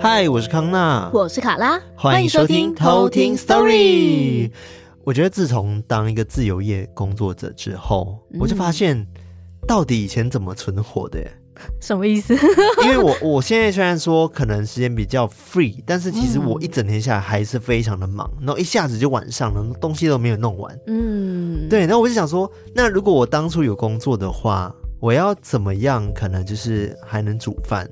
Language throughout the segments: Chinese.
嗨，我是康娜，我是卡拉，欢迎收听偷听 Story。我觉得自从当一个自由业工作者之后，嗯、我就发现到底以前怎么存活的？什么意思？因为我我现在虽然说可能时间比较 free，但是其实我一整天下来还是非常的忙，然后一下子就晚上了，东西都没有弄完。嗯，对。然后我就想说，那如果我当初有工作的话，我要怎么样？可能就是还能煮饭。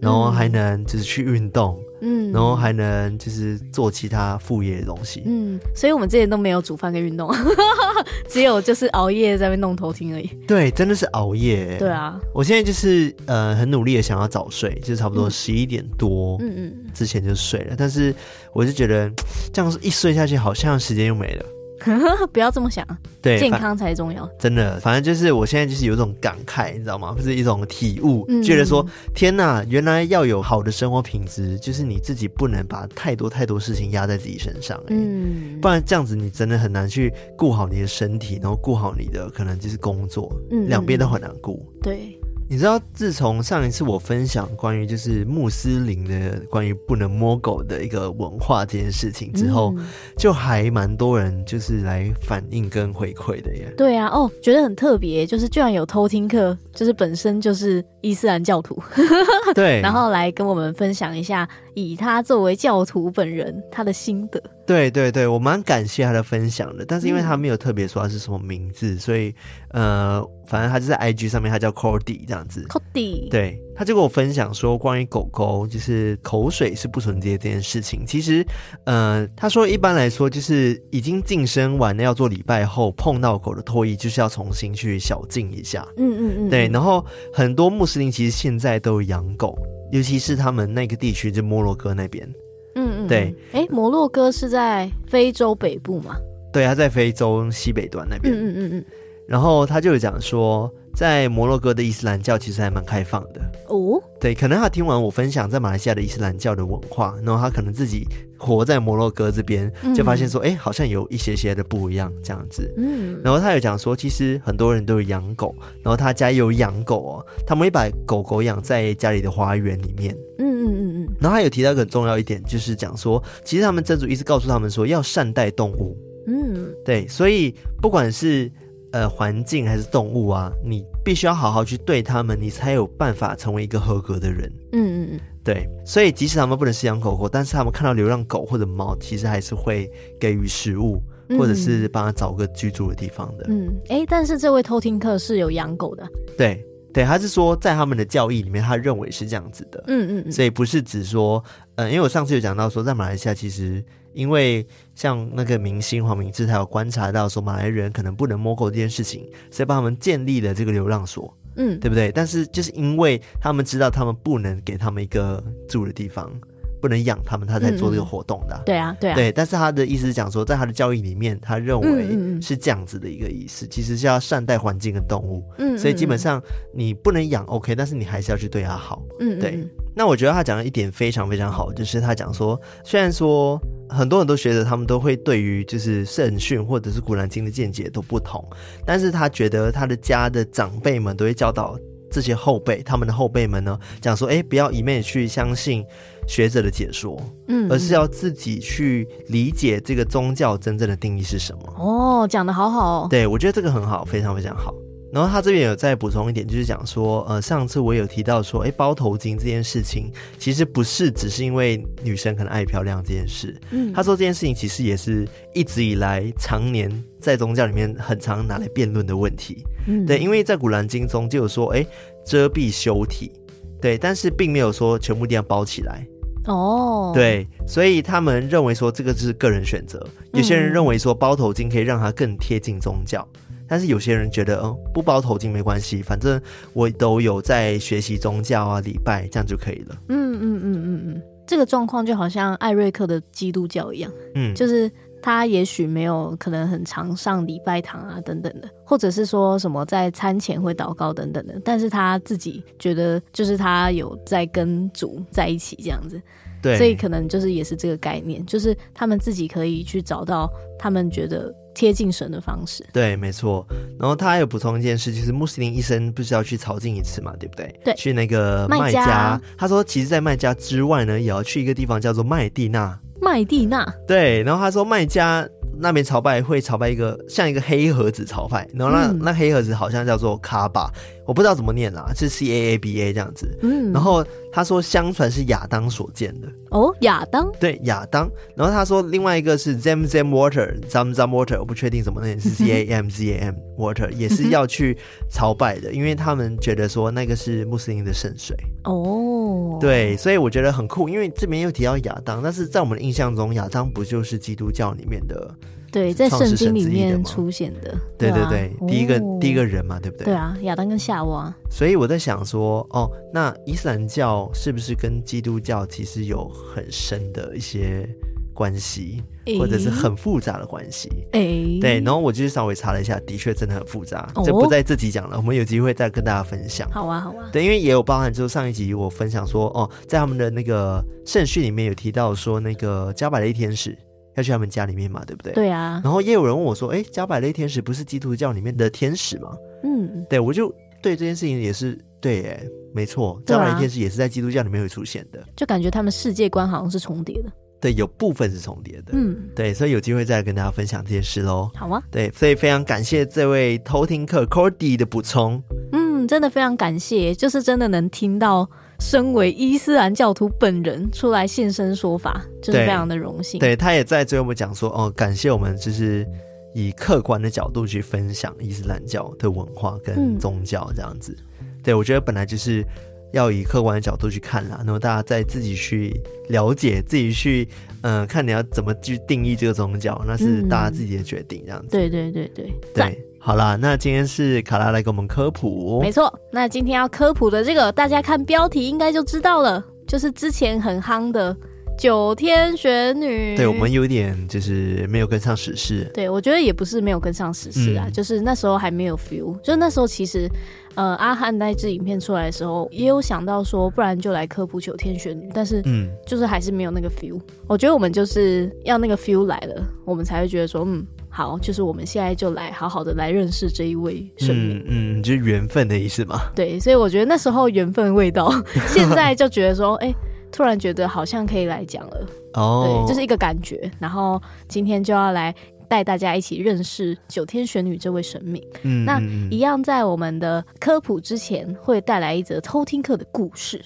然后还能就是去运动，嗯，然后还能就是做其他副业的东西，嗯，所以我们之前都没有煮饭跟运动，只有就是熬夜在那边弄头听而已。对，真的是熬夜。对啊，我现在就是呃很努力的想要早睡，就是差不多十一点多，嗯嗯，之前就睡了，但是我就觉得这样一睡下去，好像时间又没了。不要这么想，对，健康才重要。真的，反正就是我现在就是有一种感慨，你知道吗？不是一种体悟，嗯、觉得说天呐，原来要有好的生活品质，就是你自己不能把太多太多事情压在自己身上，嗯，不然这样子你真的很难去顾好你的身体，然后顾好你的可能就是工作，嗯，两边都很难顾，对。你知道，自从上一次我分享关于就是穆斯林的关于不能摸狗的一个文化这件事情之后，嗯、就还蛮多人就是来反映跟回馈的耶。对啊，哦，觉得很特别，就是居然有偷听课，就是本身就是伊斯兰教徒，对，然后来跟我们分享一下，以他作为教徒本人他的心得。对对对，我蛮感谢他的分享的，但是因为他没有特别说他是什么名字，嗯、所以呃，反正他就在 IG 上面，他叫 Cody 这样子。Cody，对，他就跟我分享说，关于狗狗就是口水是不纯洁这件事情，其实呃，他说一般来说就是已经净身完了要做礼拜后碰到狗的唾液，就是要重新去小净一下。嗯嗯嗯，对。然后很多穆斯林其实现在都有养狗，尤其是他们那个地区就摩洛哥那边。嗯嗯，对，哎，摩洛哥是在非洲北部吗？对，他在非洲西北端那边。嗯嗯嗯嗯。然后他就讲说，在摩洛哥的伊斯兰教其实还蛮开放的哦。对，可能他听完我分享在马来西亚的伊斯兰教的文化，然后他可能自己活在摩洛哥这边，就发现说，哎、嗯，好像有一些些的不一样这样子。嗯。然后他有讲说，其实很多人都有养狗，然后他家有养狗哦，他们会把狗狗养在家里的花园里面。嗯嗯嗯嗯。然后他有提到一个很重要一点，就是讲说，其实他们真主一直告诉他们说，要善待动物。嗯。对，所以不管是。呃，环境还是动物啊，你必须要好好去对他们，你才有办法成为一个合格的人。嗯嗯嗯，对。所以即使他们不能饲养狗狗，但是他们看到流浪狗或者猫，其实还是会给予食物，或者是帮他找个居住的地方的。嗯，哎、欸，但是这位偷听客是有养狗的。对对，他是说在他们的教义里面，他认为是这样子的。嗯嗯嗯，所以不是只说，呃，因为我上次有讲到说，在马来西亚其实。因为像那个明星黄明志，他有观察到说马来人可能不能摸狗这件事情，所以帮他们建立了这个流浪所，嗯，对不对？但是就是因为他们知道他们不能给他们一个住的地方，不能养他们，他才做这个活动的。对啊，对啊，对。但是他的意思是讲说，在他的教育里面，他认为是这样子的一个意思，嗯嗯嗯，其实是要善待环境跟动物。嗯，所以基本上你不能养 OK，但是你还是要去对他好。嗯，对。那我觉得他讲的一点非常非常好，就是他讲说，虽然说很多人都觉得他们都会对于就是圣训或者是古兰经的见解都不同，但是他觉得他的家的长辈们都会教导这些后辈，他们的后辈们呢讲说，哎，不要一昧去相信学者的解说，嗯，而是要自己去理解这个宗教真正的定义是什么。哦，讲的好好哦。对，我觉得这个很好，非常非常好。然后他这边有再补充一点，就是讲说，呃，上次我有提到说，哎，包头巾这件事情，其实不是只是因为女生可能爱漂亮这件事。嗯，他说这件事情其实也是一直以来常年在宗教里面很常拿来辩论的问题。嗯，对，因为在古兰经中就有说，哎，遮蔽修体，对，但是并没有说全部一定要包起来。哦，对，所以他们认为说这个是个人选择。有些人认为说包头巾可以让他更贴近宗教。但是有些人觉得，嗯，不包头巾没关系，反正我都有在学习宗教啊，礼拜这样就可以了。嗯嗯嗯嗯嗯，这个状况就好像艾瑞克的基督教一样，嗯，就是他也许没有可能很常上礼拜堂啊等等的，或者是说什么在餐前会祷告等等的，但是他自己觉得就是他有在跟主在一起这样子。对，所以可能就是也是这个概念，就是他们自己可以去找到他们觉得。贴近神的方式。对，没错。然后他还有补充一件事，就是穆斯林一生不是要去朝觐一次嘛，对不对？对。去那个麦加，他说，其实，在麦加之外呢，也要去一个地方叫做麦地那。麦地那。对。然后他说，麦加。那边朝拜会朝拜一个像一个黑盒子朝拜，然后那、嗯、那黑盒子好像叫做卡巴，我不知道怎么念啦，是 C A A B A 这样子。嗯，然后他说相传是亚当所建的。哦，亚当？对，亚当。然后他说另外一个是 Zam Zam Water，Zam Zam Water，我不确定怎么念，是 Z A M Z A M Water，也是要去朝拜的，因为他们觉得说那个是穆斯林的圣水。哦，对，所以我觉得很酷，因为这边又提到亚当，但是在我们的印象中，亚当不就是基督教里面的？对，在圣经里面出现的，对对对，第一个、哦、第一个人嘛，对不对？对啊，亚当跟夏娃。所以我在想说，哦，那伊斯兰教是不是跟基督教其实有很深的一些关系，或者是很复杂的关系？哎，对。然后我就是稍微查了一下，的确真的很复杂，就不在这集讲了，我们有机会再跟大家分享。好啊，好啊。对，因为也有包含，就是上一集我分享说，哦，在他们的那个圣训里面有提到说，那个加百列天使。要去他们家里面嘛，对不对？对啊。然后也有人问我说：“哎，加百列天使不是基督教里面的天使吗？”嗯，对，我就对这件事情也是对，哎，没错，加百列天使也是在基督教里面会出现的。就感觉他们世界观好像是重叠的。对，有部分是重叠的。嗯，对，所以有机会再跟大家分享这件事喽。好啊。对，所以非常感谢这位偷听客 Cordy 的补充。嗯，真的非常感谢，就是真的能听到。身为伊斯兰教徒本人出来现身说法，就是非常的荣幸。对，他也在最后我们讲说，哦，感谢我们就是以客观的角度去分享伊斯兰教的文化跟宗教这样子。嗯、对，我觉得本来就是要以客观的角度去看啦，那么大家再自己去了解，自己去嗯、呃，看你要怎么去定义这个宗教，那是大家自己的决定这样子。嗯、对对对对，对。好啦，那今天是卡拉来给我们科普。没错，那今天要科普的这个，大家看标题应该就知道了，就是之前很夯的九天玄女。对，我们有点就是没有跟上时事。对，我觉得也不是没有跟上时事啊，嗯、就是那时候还没有 feel。就那时候其实，呃，阿汉那支影片出来的时候，也有想到说，不然就来科普九天玄女，但是，嗯，就是还是没有那个 feel。我觉得我们就是要那个 feel 来了，我们才会觉得说，嗯。好，就是我们现在就来好好的来认识这一位神明，嗯，嗯，就是缘分的意思嘛。对，所以我觉得那时候缘分未到，现在就觉得说，哎、欸，突然觉得好像可以来讲了。哦，对，就是一个感觉。然后今天就要来带大家一起认识九天玄女这位神明。嗯，那一样在我们的科普之前，会带来一则偷听课的故事。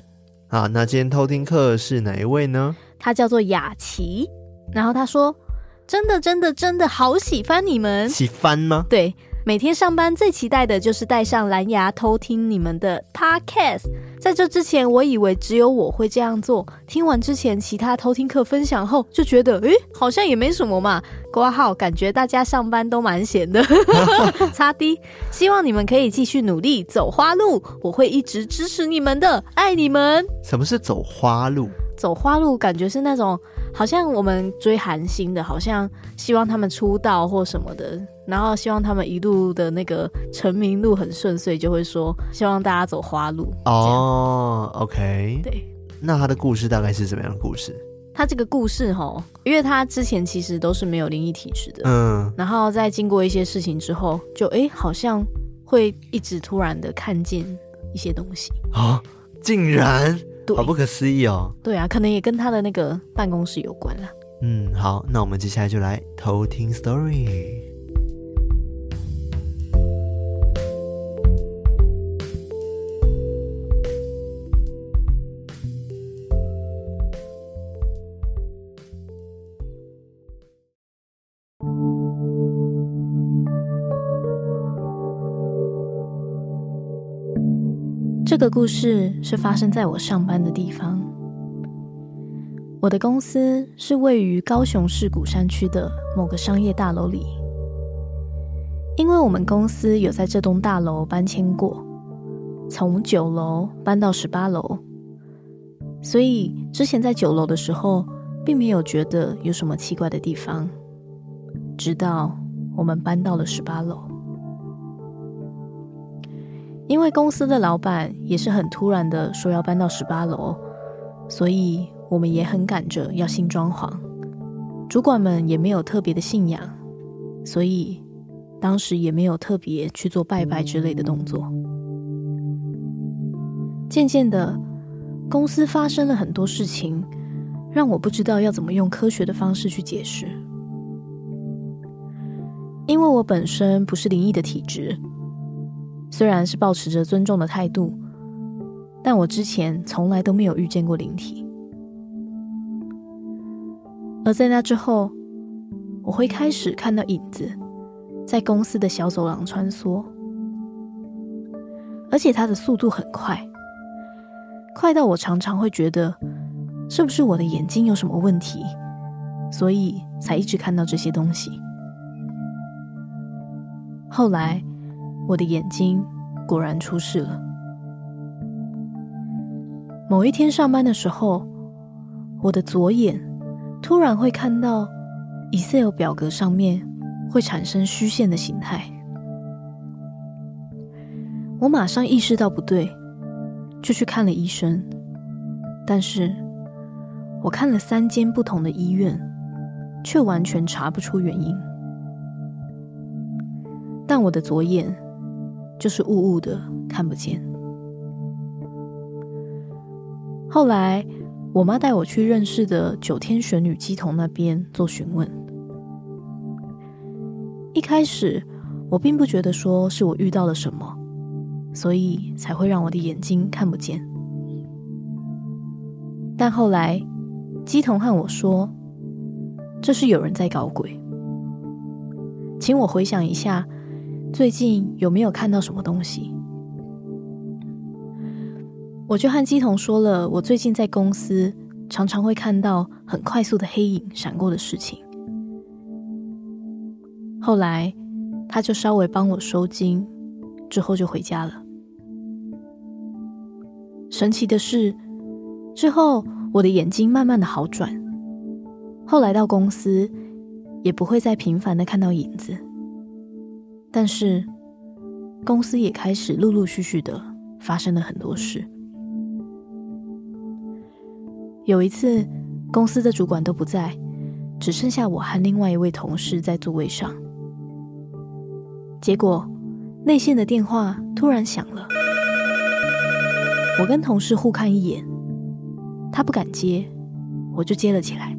好，那今天偷听课是哪一位呢？他叫做雅琪，然后他说。真的，真的，真的好喜欢你们！喜欢吗？对，每天上班最期待的就是带上蓝牙偷听你们的 podcast。在这之前，我以为只有我会这样做。听完之前其他偷听客分享后，就觉得，诶，好像也没什么嘛。挂号，感觉大家上班都蛮闲的。擦 D，希望你们可以继续努力走花路，我会一直支持你们的，爱你们。什么是走花路？走花路，感觉是那种好像我们追韩星的，好像希望他们出道或什么的，然后希望他们一路的那个成名路很顺遂，就会说希望大家走花路。哦，OK，对。那他的故事大概是什么样的故事？他这个故事哈，因为他之前其实都是没有灵异体质的，嗯，然后在经过一些事情之后，就哎、欸，好像会一直突然的看见一些东西啊，竟然。对好不可思议哦！对啊，可能也跟他的那个办公室有关啦。嗯，好，那我们接下来就来偷听 story。这个故事是发生在我上班的地方。我的公司是位于高雄市鼓山区的某个商业大楼里。因为我们公司有在这栋大楼搬迁过，从九楼搬到十八楼，所以之前在九楼的时候，并没有觉得有什么奇怪的地方。直到我们搬到了十八楼。因为公司的老板也是很突然的说要搬到十八楼，所以我们也很赶着要新装潢。主管们也没有特别的信仰，所以当时也没有特别去做拜拜之类的动作。渐渐的，公司发生了很多事情，让我不知道要怎么用科学的方式去解释。因为我本身不是灵异的体质，虽然是抱持着尊重的态度，但我之前从来都没有遇见过灵体。而在那之后，我会开始看到影子在公司的小走廊穿梭，而且它的速度很快，快到我常常会觉得是不是我的眼睛有什么问题，所以才一直看到这些东西。后来，我的眼睛果然出事了。某一天上班的时候，我的左眼突然会看到 Excel 表格上面会产生虚线的形态。我马上意识到不对，就去看了医生。但是，我看了三间不同的医院，却完全查不出原因。但我的左眼就是雾雾的，看不见。后来，我妈带我去认识的九天玄女姬童那边做询问。一开始，我并不觉得说是我遇到了什么，所以才会让我的眼睛看不见。但后来，姬童和我说，这是有人在搞鬼，请我回想一下。最近有没有看到什么东西？我就和乩童说了，我最近在公司常常会看到很快速的黑影闪过的事情。后来他就稍微帮我收金，之后就回家了。神奇的是，之后我的眼睛慢慢的好转，后来到公司也不会再频繁的看到影子。但是，公司也开始陆陆续续的发生了很多事。有一次，公司的主管都不在，只剩下我和另外一位同事在座位上。结果，内线的电话突然响了。我跟同事互看一眼，他不敢接，我就接了起来。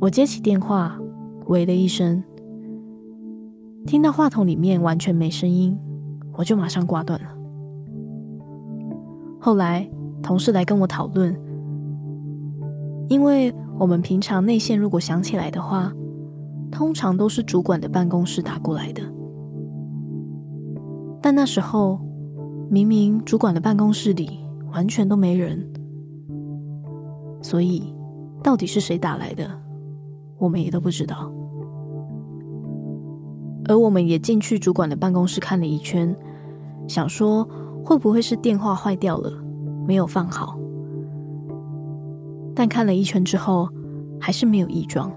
我接起电话，喂了一声。听到话筒里面完全没声音，我就马上挂断了。后来同事来跟我讨论，因为我们平常内线如果响起来的话，通常都是主管的办公室打过来的，但那时候明明主管的办公室里完全都没人，所以到底是谁打来的，我们也都不知道。而我们也进去主管的办公室看了一圈，想说会不会是电话坏掉了，没有放好。但看了一圈之后，还是没有异状，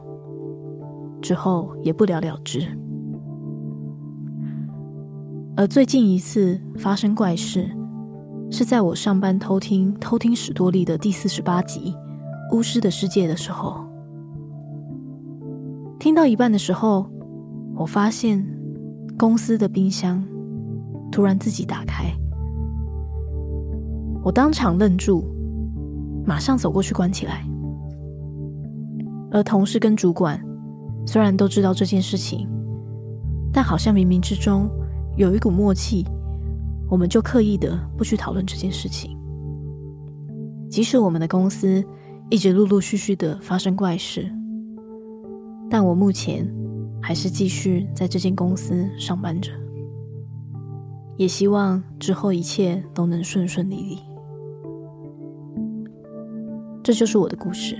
之后也不了了之。而最近一次发生怪事，是在我上班偷听偷听史多利的第四十八集《巫师的世界》的时候，听到一半的时候。我发现公司的冰箱突然自己打开，我当场愣住，马上走过去关起来。而同事跟主管虽然都知道这件事情，但好像冥冥之中有一股默契，我们就刻意的不去讨论这件事情。即使我们的公司一直陆陆续续的发生怪事，但我目前。还是继续在这间公司上班着，也希望之后一切都能顺顺利利。这就是我的故事。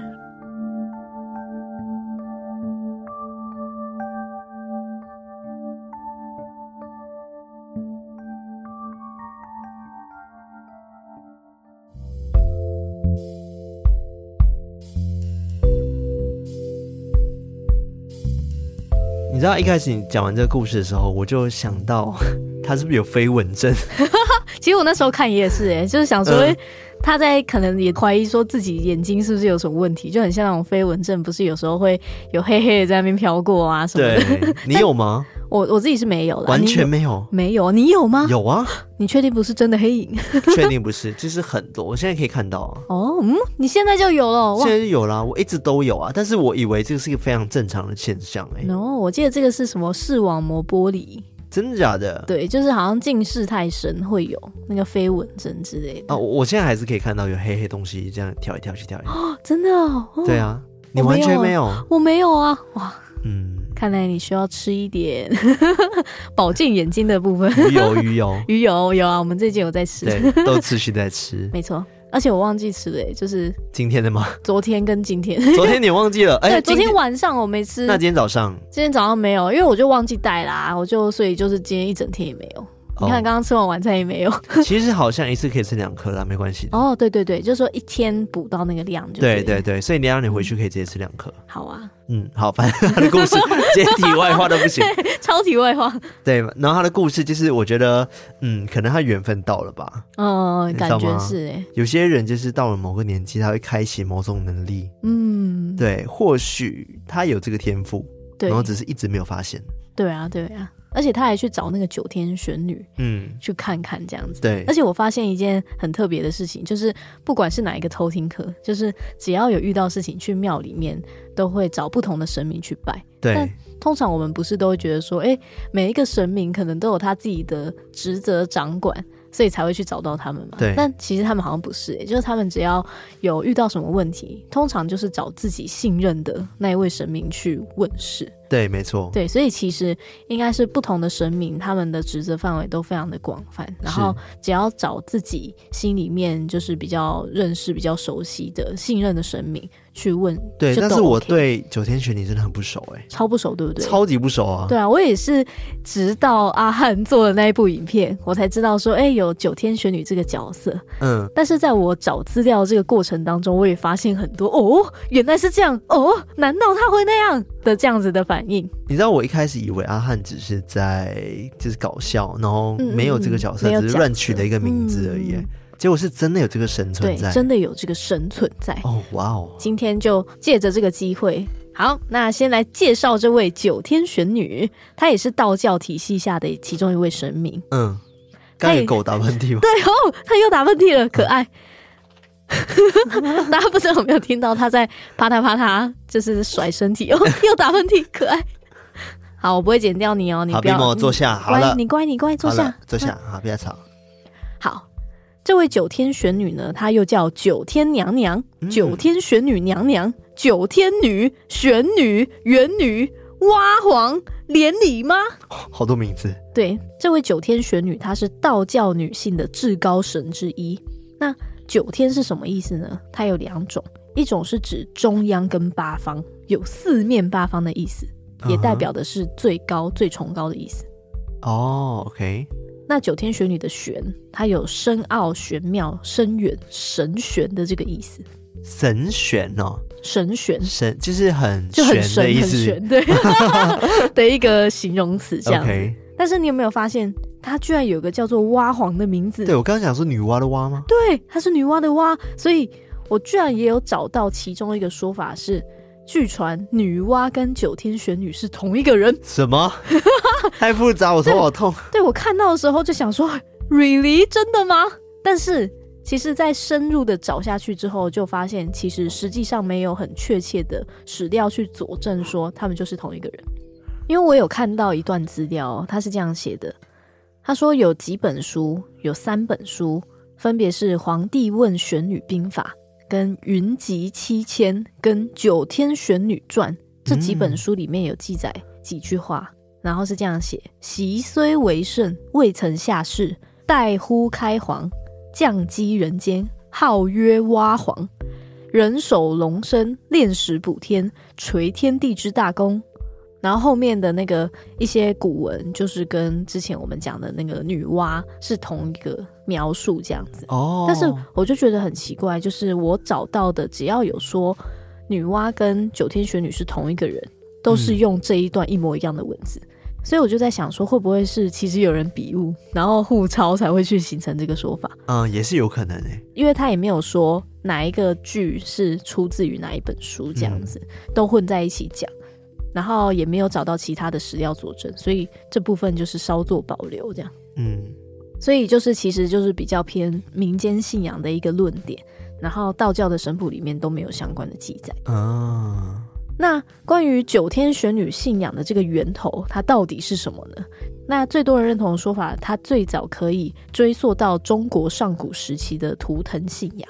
你知道一开始你讲完这个故事的时候，我就想到 他是不是有飞蚊症？其实我那时候看也是、欸，哎，就是想说。呃他在可能也怀疑说自己眼睛是不是有什么问题，就很像那种飞蚊症，不是有时候会有黑黑的在那边飘过啊什么的。对，你有吗？我我自己是没有了，完全没有，没有。你有吗？有啊。你确定不是真的黑影？确定不是，就是很多，我现在可以看到啊。哦，嗯，你现在就有了？现在就有啦，我一直都有啊。但是我以为这个是一个非常正常的现象、欸，哎。no，我记得这个是什么视网膜玻璃。真的假的？对，就是好像近视太深会有那个飞蚊症之类的。哦，我现在还是可以看到有黑黑东西这样跳一跳去跳一跳。哦，真的哦？对啊，你完全？没有，我没有啊！哇，嗯，看来你需要吃一点 保健眼睛的部分。鱼油，鱼油，鱼油有啊，我们最近有在吃，对，都持续在吃，没错。而且我忘记吃了，欸，就是今天的吗？昨天跟今天。昨天你忘记了？哎，对，昨天晚上我没吃。那今天早上？今天早上没有，因为我就忘记带啦，我就所以就是今天一整天也没有。你看，刚刚吃完晚餐也没有。其实好像一次可以吃两颗啦，没关系。哦，对对对，就是说一天补到那个量就。对对对，所以你让你回去可以直接吃两颗。好啊。嗯，好，反正他的故事接题外话都不行，超题外话。对，然后他的故事就是，我觉得，嗯，可能他缘分到了吧。嗯，感觉是哎。有些人就是到了某个年纪，他会开启某种能力。嗯，对，或许他有这个天赋，然后只是一直没有发现。对啊，对啊。而且他还去找那个九天玄女，嗯，去看看这样子。对，而且我发现一件很特别的事情，就是不管是哪一个偷听客，就是只要有遇到事情，去庙里面都会找不同的神明去拜。对，但通常我们不是都会觉得说，哎、欸，每一个神明可能都有他自己的职责掌管。所以才会去找到他们嘛。对。但其实他们好像不是、欸，就是他们只要有遇到什么问题，通常就是找自己信任的那一位神明去问事。对，没错。对，所以其实应该是不同的神明，他们的职责范围都非常的广泛。然后只要找自己心里面就是比较认识、比较熟悉的、信任的神明。去问，对，但是我对九天玄女真的很不熟哎、欸，超不熟，对不对？超级不熟啊！对啊，我也是直到阿汉做的那一部影片，我才知道说，哎、欸，有九天玄女这个角色。嗯，但是在我找资料这个过程当中，我也发现很多哦，原来是这样哦，难道他会那样的这样子的反应？你知道，我一开始以为阿汉只是在就是搞笑，然后没有这个角色，嗯嗯只是乱取的一个名字而已。嗯结果是真的有这个神存在，对，真的有这个神存在。哦，哇哦！今天就借着这个机会，好，那先来介绍这位九天玄女，她也是道教体系下的其中一位神明。嗯，刚给狗打喷嚏吗？对哦，他又打喷嚏了，可爱。大家不知道有没有听到他在啪嗒啪嗒，就是甩身体哦，又打喷嚏，可爱。好，我不会剪掉你哦，你不要。好，坐下。好了，你乖，你乖，坐下，坐下。好，不要吵。好。这位九天玄女呢，她又叫九天娘娘、嗯、九天玄女娘娘、九天女、玄女、元女、蛙皇、连理吗？好多名字。对，这位九天玄女，她是道教女性的至高神之一。那九天是什么意思呢？它有两种，一种是指中央跟八方，有四面八方的意思，也代表的是最高、最崇高的意思。哦，OK。那九天玄女的玄，它有深奥、玄妙、深远、神玄的这个意思。神玄哦，神玄，神就是很就很神很玄，对 的一个形容词这样.但是你有没有发现，它居然有个叫做蛙皇的名字？对，我刚刚讲是女娲的娲吗？对，它是女娲的娲，所以我居然也有找到其中一个说法是。据传女娲跟九天玄女是同一个人？什么？太复杂，我头好痛。对，我看到的时候就想说，really 真的吗？但是其实，在深入的找下去之后，就发现其实实际上没有很确切的史料去佐证说他们就是同一个人。因为我有看到一段资料，他是这样写的：他说有几本书，有三本书，分别是《黄帝问玄女兵法》。跟《云集七千》跟《九天玄女传》这几本书里面有记载几句话，嗯、然后是这样写：习虽为圣，未曾下世，待乎开皇，降乩人间，号曰蛙皇，人首龙身，炼石补天，垂天地之大功。然后后面的那个一些古文，就是跟之前我们讲的那个女娲是同一个描述这样子。哦，但是我就觉得很奇怪，就是我找到的只要有说女娲跟九天玄女是同一个人，都是用这一段一模一样的文字。嗯、所以我就在想说，会不会是其实有人笔误，然后互抄才会去形成这个说法？嗯，也是有可能诶，因为他也没有说哪一个剧是出自于哪一本书，这样子、嗯、都混在一起讲，然后也没有找到其他的史料佐证，所以这部分就是稍作保留这样。嗯，所以就是其实就是比较偏民间信仰的一个论点，然后道教的神谱里面都没有相关的记载啊。那关于九天玄女信仰的这个源头，它到底是什么呢？那最多人认同的说法，它最早可以追溯到中国上古时期的图腾信仰，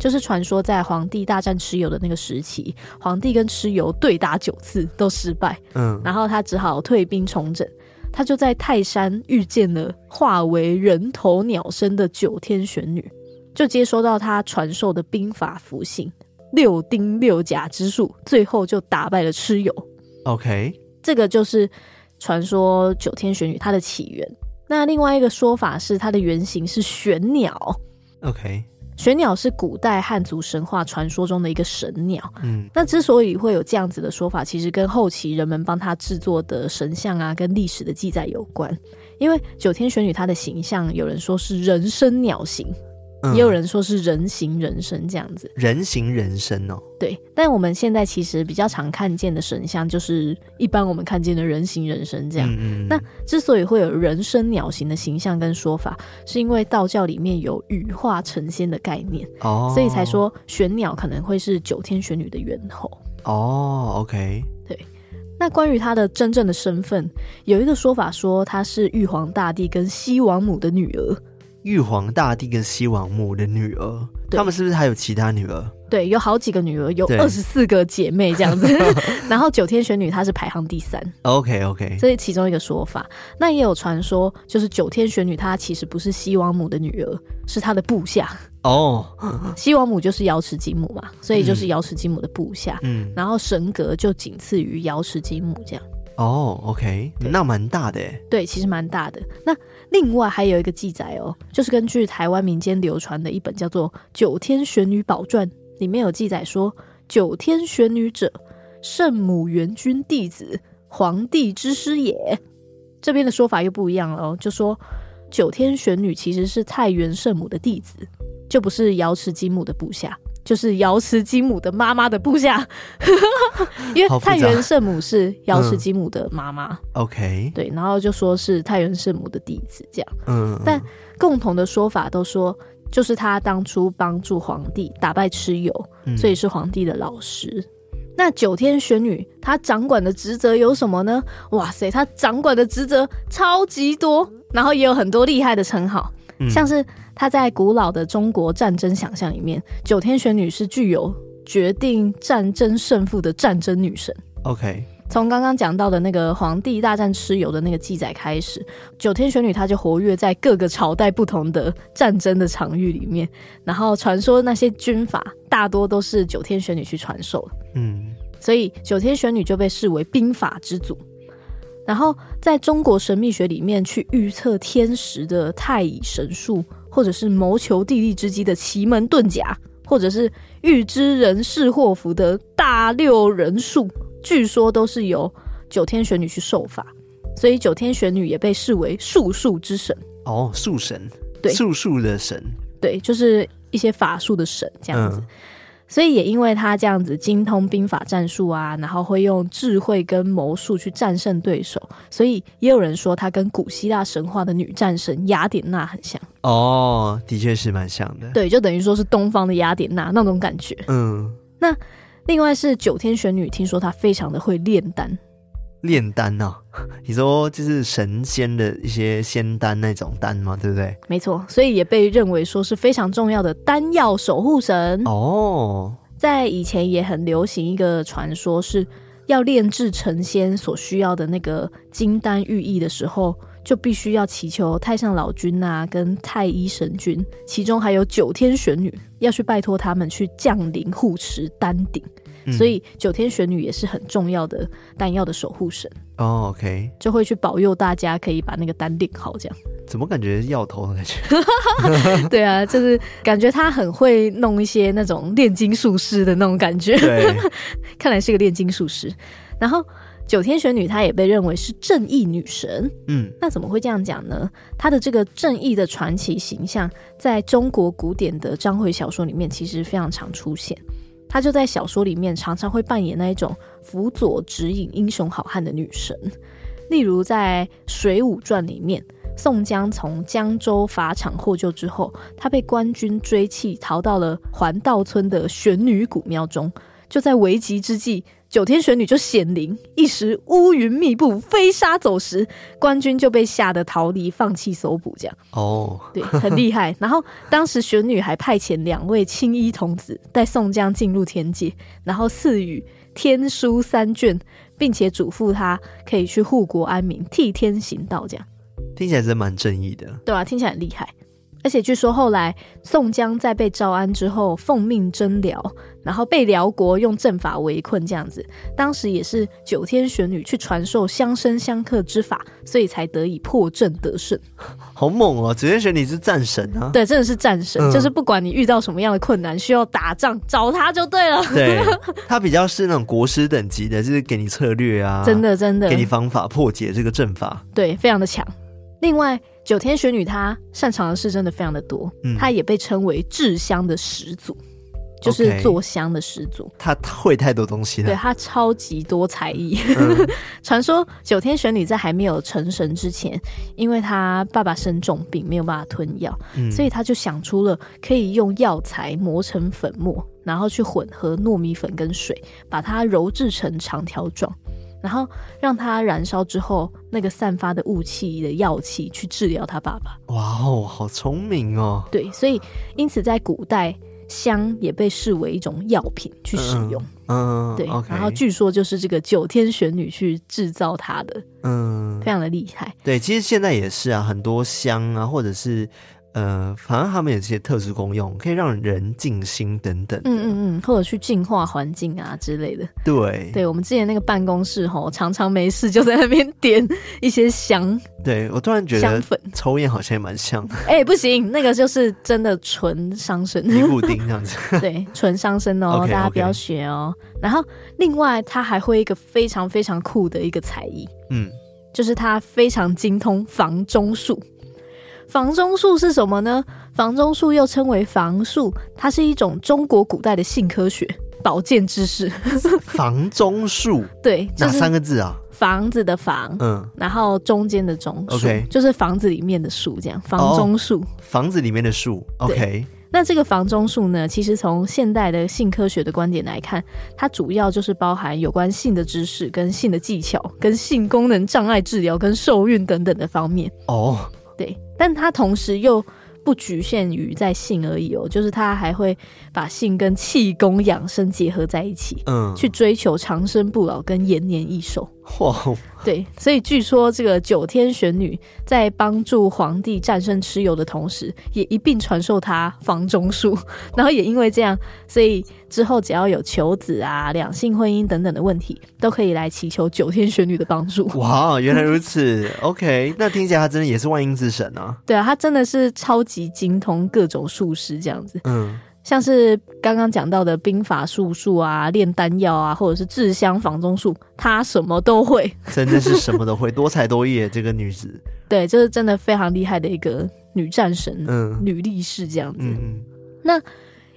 就是传说在皇帝大战蚩尤的那个时期，皇帝跟蚩尤对打九次都失败，嗯，然后他只好退兵重整，他就在泰山遇见了化为人头鸟身的九天玄女，就接收到他传授的兵法符信。六丁六甲之术，最后就打败了蚩尤。OK，这个就是传说九天玄女她的起源。那另外一个说法是，它的原型是玄鸟。OK，玄鸟是古代汉族神话传说中的一个神鸟。嗯，那之所以会有这样子的说法，其实跟后期人们帮他制作的神像啊，跟历史的记载有关。因为九天玄女她的形象，有人说是人身鸟形。也有人说是人形人身这样子，人形人身哦。对，但我们现在其实比较常看见的神像，就是一般我们看见的人形人身这样。那之所以会有人身鸟形的形象跟说法，是因为道教里面有羽化成仙的概念哦，所以才说玄鸟可能会是九天玄女的源头哦。OK，对。那关于他的真正的身份，有一个说法说他是玉皇大帝跟西王母的女儿。玉皇大帝跟西王母的女儿，他们是不是还有其他女儿？对，有好几个女儿，有二十四个姐妹这样子。然后九天玄女她是排行第三。OK OK，这是其中一个说法。那也有传说，就是九天玄女她其实不是西王母的女儿，是她的部下。哦，西王母就是瑶池金母嘛，所以就是瑶池金母的部下。嗯，然后神格就仅次于瑶池金母这样。哦，OK，那蛮大的诶。对，其实蛮大的。那另外还有一个记载哦，就是根据台湾民间流传的一本叫做《九天玄女宝传》，里面有记载说，九天玄女者，圣母元君弟子，皇帝之师也。这边的说法又不一样了哦，就说九天玄女其实是太原圣母的弟子，就不是瑶池金母的部下。就是瑶池金母的妈妈的部下，因为太原圣母是瑶池金母的妈妈。OK，对，然后就说是太原圣母的弟子这样。嗯，但共同的说法都说，就是他当初帮助皇帝打败蚩尤，所以是皇帝的老师。嗯、那九天玄女她掌管的职责有什么呢？哇塞，她掌管的职责超级多，然后也有很多厉害的称号。像是她在古老的中国战争想象里面，九天玄女是具有决定战争胜负的战争女神。OK，从刚刚讲到的那个皇帝大战蚩尤的那个记载开始，九天玄女她就活跃在各个朝代不同的战争的场域里面，然后传说那些军法大多都是九天玄女去传授。嗯，所以九天玄女就被视为兵法之祖。然后，在中国神秘学里面，去预测天时的太乙神术，或者是谋求地利之机的奇门遁甲，或者是预知人事祸福的大六人术，据说都是由九天玄女去受法，所以九天玄女也被视为术数之神。哦，术神，对，术数的神，对，就是一些法术的神这样子。嗯所以也因为他这样子精通兵法战术啊，然后会用智慧跟谋术去战胜对手，所以也有人说他跟古希腊神话的女战神雅典娜很像。哦，的确是蛮像的。对，就等于说是东方的雅典娜那种感觉。嗯，那另外是九天玄女，听说她非常的会炼丹。炼丹啊，你说就是神仙的一些仙丹那种丹嘛？对不对？没错，所以也被认为说是非常重要的丹药守护神哦。在以前也很流行一个传说，是要炼制成仙所需要的那个金丹玉液的时候，就必须要祈求太上老君啊，跟太一神君，其中还有九天玄女，要去拜托他们去降临护持丹鼎。所以九天玄女也是很重要的丹药的守护神哦，OK，就会去保佑大家可以把那个丹炼好，这样。怎么感觉药头的感觉？对啊，就是感觉他很会弄一些那种炼金术师的那种感觉。看来是个炼金术师。然后九天玄女她也被认为是正义女神。嗯，那怎么会这样讲呢？她的这个正义的传奇形象，在中国古典的章回小说里面，其实非常常出现。她就在小说里面常常会扮演那一种辅佐指引英雄好汉的女神。例如在《水浒传》里面，宋江从江州法场获救之后，他被官军追弃，逃到了环道村的玄女古庙中。就在危急之际，九天玄女就显灵，一时乌云密布，飞沙走石，官军就被吓得逃离，放弃搜捕。这样哦，对，很厉害。然后当时玄女还派遣两位青衣童子带宋江进入天界，然后赐予天书三卷，并且嘱咐他可以去护国安民，替天行道。这样听起来真蛮正义的，对啊，听起来很厉害。而且据说后来宋江在被招安之后，奉命征辽，然后被辽国用阵法围困，这样子。当时也是九天玄女去传授相生相克之法，所以才得以破阵得胜。好猛哦！九天玄女是战神啊，对，真的是战神，嗯、就是不管你遇到什么样的困难，需要打仗找他就对了。对，他比较是那种国师等级的，就是给你策略啊，真的真的，给你方法破解这个阵法，对，非常的强。另外。九天玄女她擅长的事真的非常的多，嗯、她也被称为制香的始祖，就是做香的始祖。她会太多东西了，对，她超级多才艺。传、嗯、说九天玄女在还没有成神之前，因为她爸爸生重病，没有办法吞药，嗯、所以她就想出了可以用药材磨成粉末，然后去混合糯米粉跟水，把它揉制成长条状。然后让它燃烧之后，那个散发的雾气的药气去治疗他爸爸。哇哦，好聪明哦！对，所以因此在古代，香也被视为一种药品去使用。嗯，嗯对。然后据说就是这个九天玄女去制造它的，嗯，非常的厉害。对，其实现在也是啊，很多香啊，或者是。呃，反正他们有些特殊功用，可以让人静心等等。嗯嗯嗯，或者去净化环境啊之类的。对，对我们之前那个办公室吼，常常没事就在那边点一些香。对我突然觉得香粉抽烟好像也蛮像的。哎、欸，不行，那个就是真的纯伤身。尼古丁这样子。对，纯伤身哦，okay, 大家不要学哦。然后另外他还会一个非常非常酷的一个才艺，嗯，就是他非常精通房中术。房中术是什么呢？房中术又称为房术，它是一种中国古代的性科学保健知识。房中术对，哪三个字啊？房子的房，嗯，然后中间的中，OK，就是房子里面的树，这样。房中术，哦，房子里面的树，OK。那这个房中术呢，其实从现代的性科学的观点来看，它主要就是包含有关性的知识、跟性的技巧、跟性功能障碍治疗、跟受孕等等的方面。哦。对，但它同时又不局限于在性而已哦，就是它还会把性跟气功养生结合在一起，嗯，去追求长生不老跟延年益寿。哇，对，所以据说这个九天玄女在帮助皇帝战胜蚩尤的同时，也一并传授他房中术，然后也因为这样，所以之后只要有求子啊、两性婚姻等等的问题，都可以来祈求九天玄女的帮助。哇，原来如此，OK，那听起来他真的也是万应之神啊。对啊，他真的是超级精通各种术士这样子。嗯。像是刚刚讲到的兵法术数啊、炼丹药啊，或者是制香房中术，她什么都会，真的是什么都会，多才多艺。这个女子，对，就是真的非常厉害的一个女战神，嗯，女力士这样子。嗯，那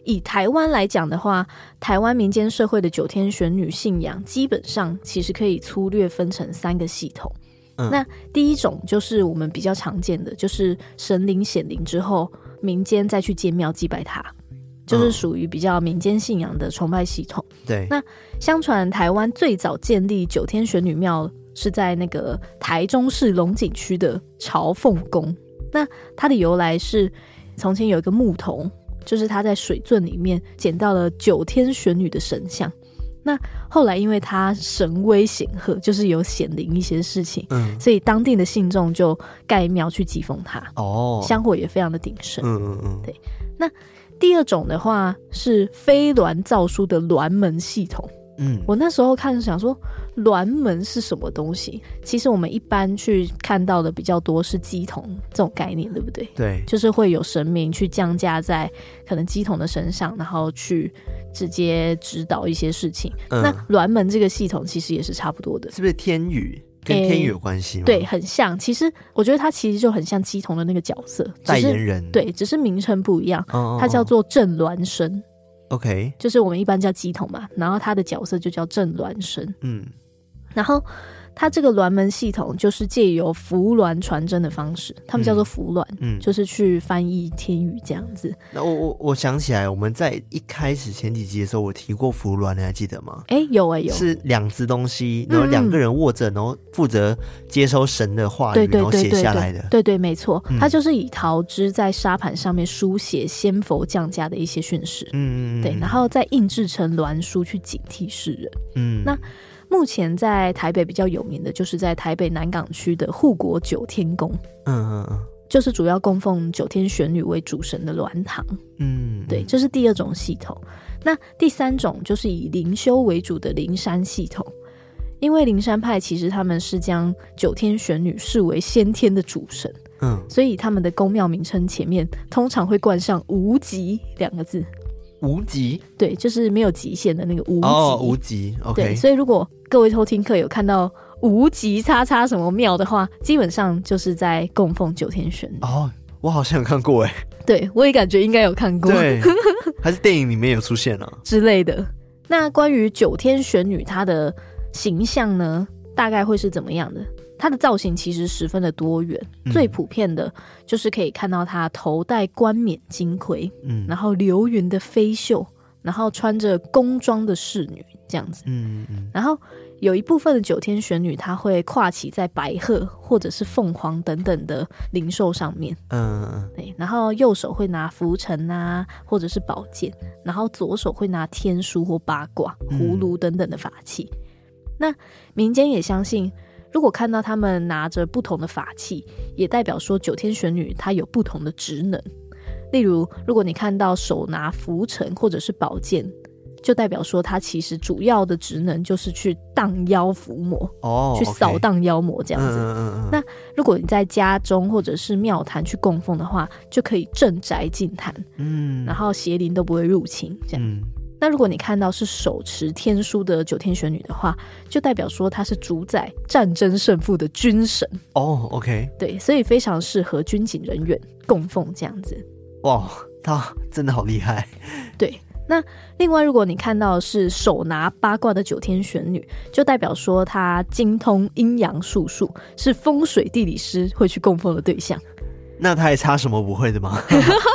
以台湾来讲的话，台湾民间社会的九天玄女信仰，基本上其实可以粗略分成三个系统。嗯，那第一种就是我们比较常见的，就是神灵显灵之后，民间再去建庙祭拜她。就是属于比较民间信仰的崇拜系统。对，那相传台湾最早建立九天玄女庙是在那个台中市龙井区的朝凤宫。那它的由来是，从前有一个牧童，就是他在水圳里面捡到了九天玄女的神像。那后来因为他神威显赫，就是有显灵一些事情，嗯，所以当地的信众就盖庙去祭奉他。哦，香火也非常的鼎盛。嗯嗯嗯，对，那。第二种的话是飞鸾造书的鸾门系统，嗯，我那时候看想说，鸾门是什么东西？其实我们一般去看到的比较多是鸡童这种概念，对不对？对，就是会有神明去降驾在可能鸡童的身上，然后去直接指导一些事情。嗯、那鸾门这个系统其实也是差不多的，是不是天宇？跟天宇有关系吗？对，很像。其实我觉得他其实就很像鸡童的那个角色，代言人。对，只是名称不一样。哦哦哦，它叫做郑鸾生。OK，就是我们一般叫鸡童嘛，然后他的角色就叫郑鸾生。嗯，然后。它这个鸾门系统就是借由扶鸾传真的方式，他们叫做扶鸾，嗯，就是去翻译天语这样子。那我我我想起来，我们在一开始前几集的时候，我提过扶鸾，你还记得吗？哎、欸，有哎、欸、有，是两只东西，然后两个人握着，然后负责接收神的话语，然后写下来的。对对，没错，它就是以桃枝在沙盘上面书写仙佛降驾的一些讯息，嗯嗯，对，然后再印制成鸾书去警惕世人。嗯，那。目前在台北比较有名的就是在台北南港区的护国九天宫，嗯嗯嗯，就是主要供奉九天玄女为主神的鸾堂，嗯，对，这是第二种系统。那第三种就是以灵修为主的灵山系统，因为灵山派其实他们是将九天玄女视为先天的主神，嗯，所以他们的宫庙名称前面通常会冠上“无极”两个字。无极，对，就是没有极限的那个无极。哦，无极，OK。对，所以如果各位偷听课有看到无极叉叉什么庙的话，基本上就是在供奉九天玄女。哦，我好像有看过哎。对，我也感觉应该有看过。对，还是电影里面有出现啊之类的。那关于九天玄女她的形象呢，大概会是怎么样的？它的造型其实十分的多元，嗯、最普遍的就是可以看到它头戴冠冕金盔，嗯，然后流云的飞袖，然后穿着宫装的侍女这样子，嗯嗯，然后有一部分的九天玄女，她会跨骑在白鹤或者是凤凰等等的灵兽上面，嗯嗯，对，然后右手会拿拂尘啊，或者是宝剑，然后左手会拿天书或八卦、葫芦等等的法器。嗯、那民间也相信。如果看到他们拿着不同的法器，也代表说九天玄女她有不同的职能。例如，如果你看到手拿拂尘或者是宝剑，就代表说她其实主要的职能就是去荡妖伏魔哦，去扫荡妖魔这样子。嗯嗯嗯。那如果你在家中或者是庙坛去供奉的话，就可以镇宅净坛，嗯，然后邪灵都不会入侵这样。嗯那如果你看到是手持天书的九天玄女的话，就代表说她是主宰战争胜负的军神哦。Oh, OK，对，所以非常适合军警人员供奉这样子。哇，她真的好厉害。对，那另外如果你看到是手拿八卦的九天玄女，就代表说她精通阴阳术数，是风水地理师会去供奉的对象。那他还差什么不会的吗？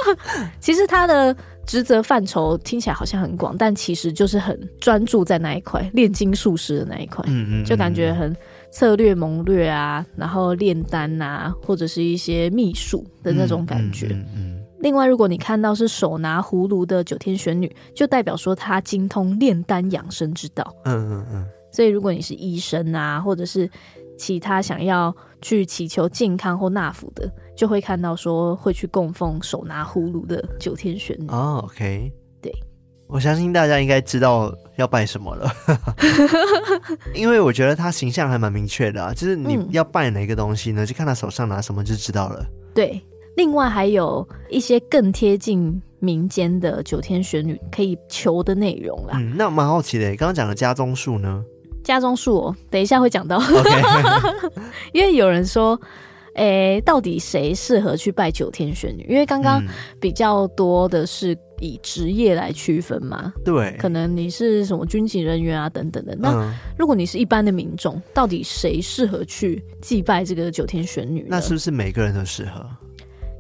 其实他的职责范畴听起来好像很广，但其实就是很专注在那一块炼金术师的那一块，嗯嗯，就感觉很策略谋略啊，然后炼丹啊，或者是一些秘术的那种感觉。嗯嗯，嗯，嗯。另外，如果你看到是手拿葫芦的九天玄女，就代表说她精通炼丹养生之道。嗯嗯嗯。所以，如果你是医生啊，或者是其他想要去祈求健康或纳福的，就会看到说会去供奉手拿葫芦的九天玄女。哦，OK，对，我相信大家应该知道要拜什么了，因为我觉得他形象还蛮明确的啊，就是你要拜哪个东西呢？嗯，就看他手上拿什么就知道了。对，另外还有一些更贴近民间的九天玄女可以求的内容啦。嗯，那我蛮好奇的，刚刚讲的家中术呢？家中术哦，等一下会讲到。因为有人说，诶、欸，到底谁适合去拜九天玄女？因为刚刚比较多的是以职业来区分嘛。对，可能你是什么军警人员啊，等等的。那如果你是一般的民众，到底谁适合去祭拜这个九天玄女？那是不是每个人都适合？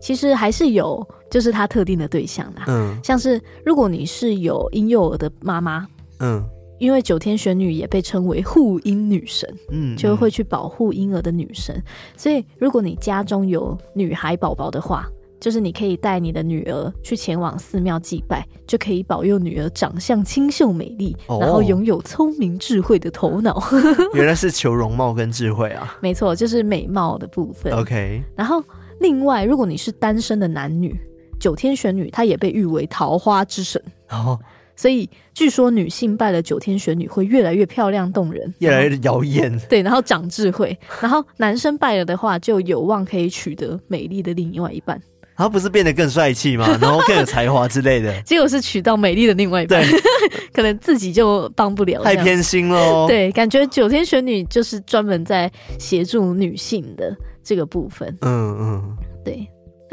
其实还是有，就是他特定的对象啦。嗯，像是如果你是有婴幼儿的妈妈，嗯。因为九天玄女也被称为护婴女神，嗯，就会去保护婴儿的女神。所以，如果你家中有女孩宝宝的话，就是你可以带你的女儿去前往寺庙祭拜，就可以保佑女儿长相清秀美丽，哦、然后拥有聪明智慧的头脑。原来是求容貌跟智慧啊！没错，就是美貌的部分。OK。然后，另外，如果你是单身的男女，九天玄女她也被誉为桃花之神。哦。所以据说女性拜了九天玄女会越来越漂亮动人，越来越妖艳。对，然后长智慧。然后男生拜了的话，就有望可以取得美丽的另外一半。他不是变得更帅气吗？然后更有才华之类的。结果是娶到美丽的另外一半，对 可能自己就帮不了。太偏心喽。对，感觉九天玄女就是专门在协助女性的这个部分。嗯嗯，对。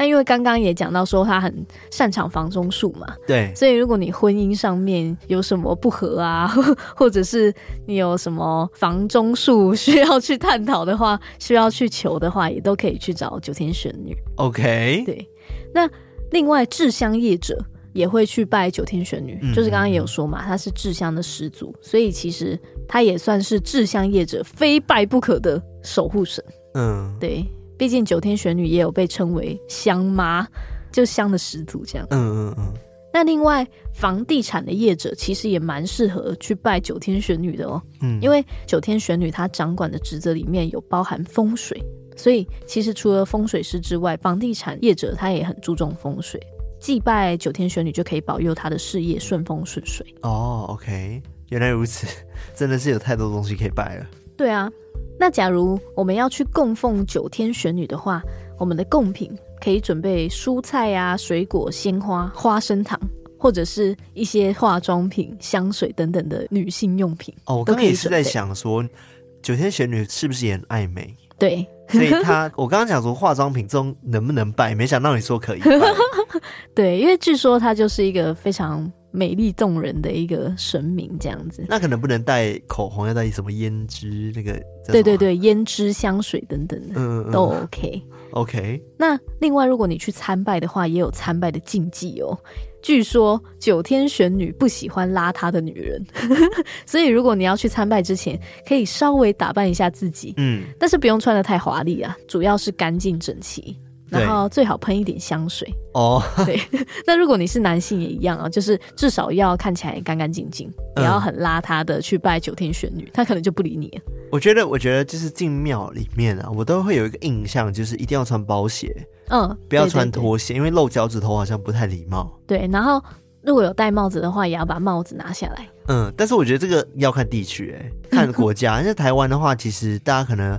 那因为刚刚也讲到说他很擅长房中术嘛，对，所以如果你婚姻上面有什么不和啊，或者是你有什么房中术需要去探讨的话，需要去求的话，也都可以去找九天玄女。OK，对。那另外制香业者也会去拜九天玄女，嗯、就是刚刚也有说嘛，她是制香的始祖，所以其实她也算是制香业者非拜不可的守护神。嗯，对。毕竟九天玄女也有被称为香妈，就香的始祖这样。嗯嗯嗯。那另外房地产的业者其实也蛮适合去拜九天玄女的哦。嗯。因为九天玄女她掌管的职责里面有包含风水，所以其实除了风水师之外，房地产业者他也很注重风水。祭拜九天玄女就可以保佑他的事业顺风顺水。哦，OK，原来如此，真的是有太多东西可以拜了。对啊。那假如我们要去供奉九天玄女的话，我们的贡品可以准备蔬菜啊、水果、鲜花、花生糖，或者是一些化妆品、香水等等的女性用品。哦，我刚刚也是在想说，九天玄女是不是也很爱美？对，所以她，我刚刚讲说化妆品中能不能拜，没想到你说可以拜。对，因为据说她就是一个非常。美丽动人的一个神明，这样子。那可能不能带口红，要带什么胭脂？那个对对对，胭脂香水等等的，嗯，都 OK。OK。那另外，如果你去参拜的话，也有参拜的禁忌哦。据说九天玄女不喜欢邋遢的女人，所以如果你要去参拜之前，可以稍微打扮一下自己，嗯，但是不用穿的太华丽啊，主要是干净整齐。然后最好喷一点香水哦。对，那如果你是男性也一样啊，就是至少要看起来干干净净，不要很邋遢的去拜九天玄女，他可能就不理你。我觉得，我觉得就是进庙里面啊，我都会有一个印象，就是一定要穿包鞋，嗯，不要穿拖鞋，因为露脚趾头好像不太礼貌。对，然后如果有戴帽子的话，也要把帽子拿下来。嗯，但是我觉得这个要看地区，哎，看国家。像台湾的话，其实大家可能。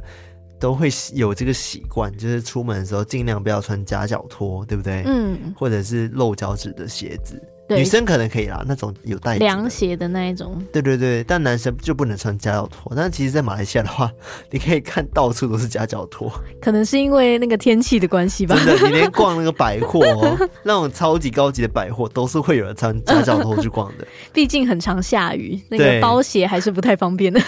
都会有这个习惯，就是出门的时候尽量不要穿夹脚拖，对不对？嗯，或者是露脚趾的鞋子。对女生可能可以啦，那种有带凉鞋的那一种。对对对，但男生就不能穿夹脚拖。但其实，在马来西亚的话，你可以看到处都是夹脚拖。可能是因为那个天气的关系吧。真的，你连逛那个百货哦，那种超级高级的百货，都是会有人穿夹脚拖去逛的。毕竟很常下雨，那个包鞋还是不太方便的。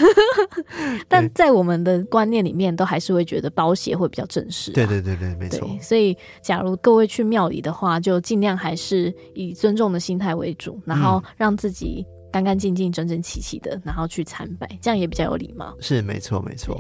但在我们的观念里面，都还是会觉得包鞋会比较正式。对对对对，没错。所以，假如各位去庙里的话，就尽量还是以尊重的心态为主，然后让自己干干净净、整整齐齐的，然后去参拜，这样也比较有礼貌。是，没错，没错。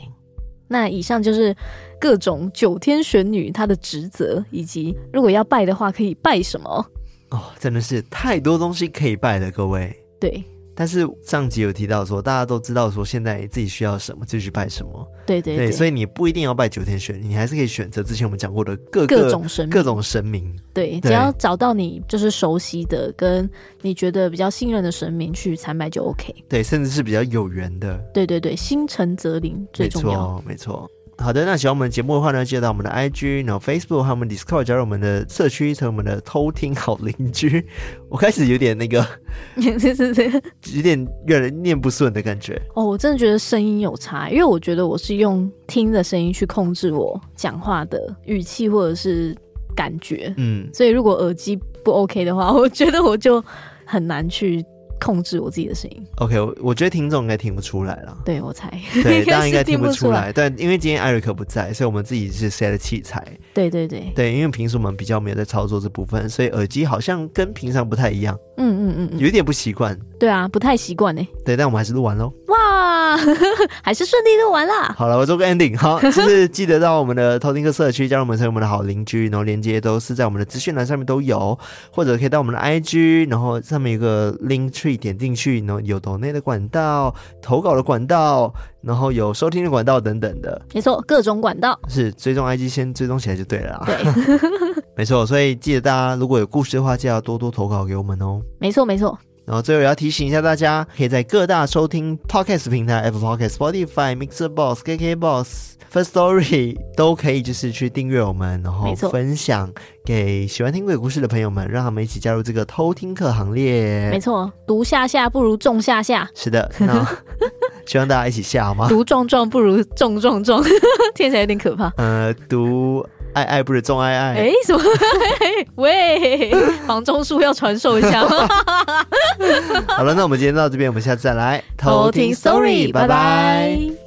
那以上就是各种九天玄女她的职责，以及如果要拜的话，可以拜什么？哦，真的是太多东西可以拜的，各位。对。但是上集有提到说，大家都知道说，现在自己需要什么就去拜什么。对对对，对，所以你不一定要拜九天玄女，你还是可以选择之前我们讲过的各各种神各种神明。对，对只要找到你就是熟悉的，跟你觉得比较信任的神明去参拜就 OK。对，甚至是比较有缘的。对对对，心诚则灵最重要。没错，没错。好的，那喜欢我们节目的话呢，记得到我们的 IG，然后 Facebook 还有我们 Discord 加入我们的社区，成为我们的偷听好邻居。我开始有点那个，有点越来念不顺的感觉。哦，我真的觉得声音有差，因为我觉得我是用听的声音去控制我讲话的语气或者是感觉，嗯，所以如果耳机不 OK 的话，我觉得我就很难去。控制我自己的声音。OK，我我觉得听众应该听不出来了。对，我猜，对，大家应该听不出来。但因为今天艾瑞克不在，所以我们自己是塞了器材。对对对对，因为平时我们比较没有在操作这部分，所以耳机好像跟平常不太一样。嗯嗯嗯，有一点不习惯。对啊，不太习惯呢。对，但我们还是录完喽。哇，还是顺利录完啦。好了，我做个 ending。好，就是记得到我们的偷听客社区，加入我们成为我们的好邻居，然后连接都是在我们的资讯栏上面都有，或者可以到我们的 IG，然后上面有个 link tree，点进去，然后有抖内的管道、投稿的管道，然后有收听的管道等等的。没错，各种管道是追踪 IG，先追踪起来就对了啦。对，没错，所以记得大家如果有故事的话，记得要多多投稿给我们哦。没错，没错。然后最后也要提醒一下大家，可以在各大收听 podcast 平台，Apple Podcast、Spotify、Mixer Box、KK Box、First Story 都可以，就是去订阅我们，然后分享给喜欢听鬼故事的朋友们，让他们一起加入这个偷听客行列。没错，读下下不如种下下。是的，那希望大家一起下好吗？读壮壮不如种壮壮，听起来有点可怕。呃，读。爱爱不是重爱爱，哎，什么？喂，房中术要传授一下。好了，那我们今天到这边，我们下次再来偷听 Sorry，拜拜。